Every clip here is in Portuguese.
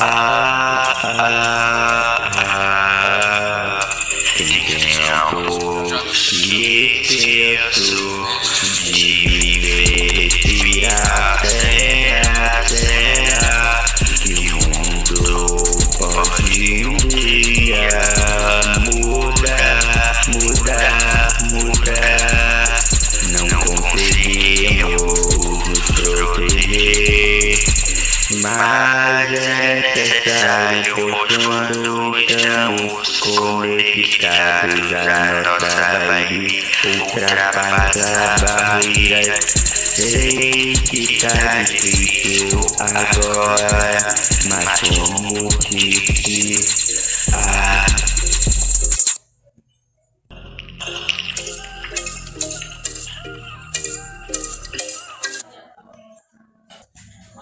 Ah, ah, ah, tem Mas é necessário, pois quando estamos conectados a nossa vibe ultrapassa barreiras. Sei que tá difícil agora, mas como disse,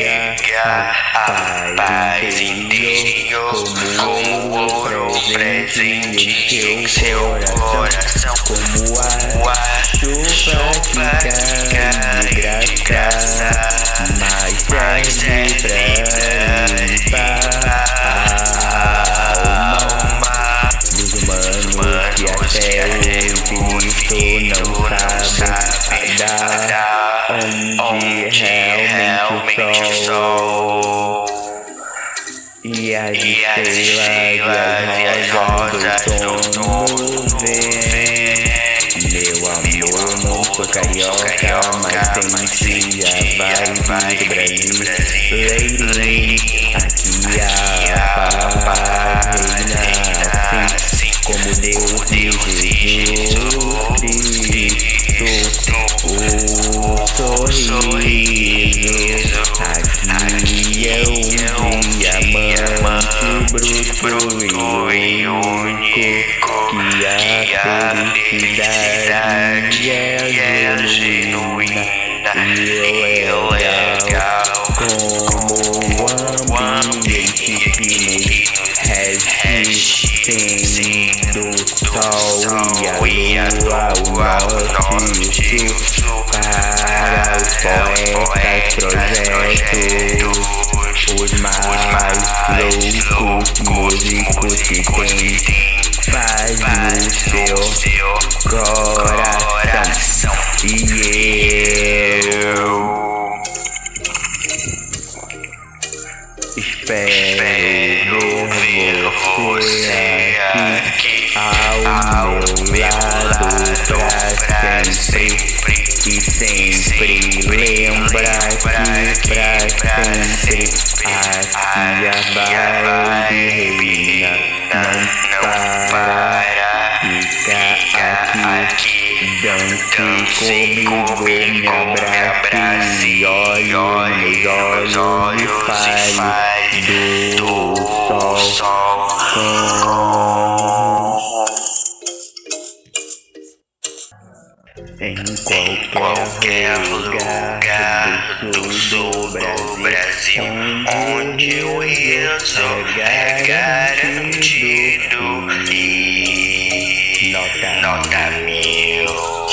consiga a paz interior como ouro presente em seu coração, como a e as estrelas e as rosas do outono vêm. Meu amor, não sou carioca, mas tem a vibe do Brasil. Lady, aqui a paz reina assim como Deus Jesus Cristo. O sorriso e único que a felicidade é genuína e legal como o ambiente que nos rege do sol e a lua ao norte para os poetas seu coração e eu espero ver você aqui ao meu lado pra sempre e sempre lembra que pra sempre aqui a vibe dance comigo me abrace e olhe nos olhos e fale do sol em qualquer lugar do sul do Brasil, onde o riso é garantido e nota mil.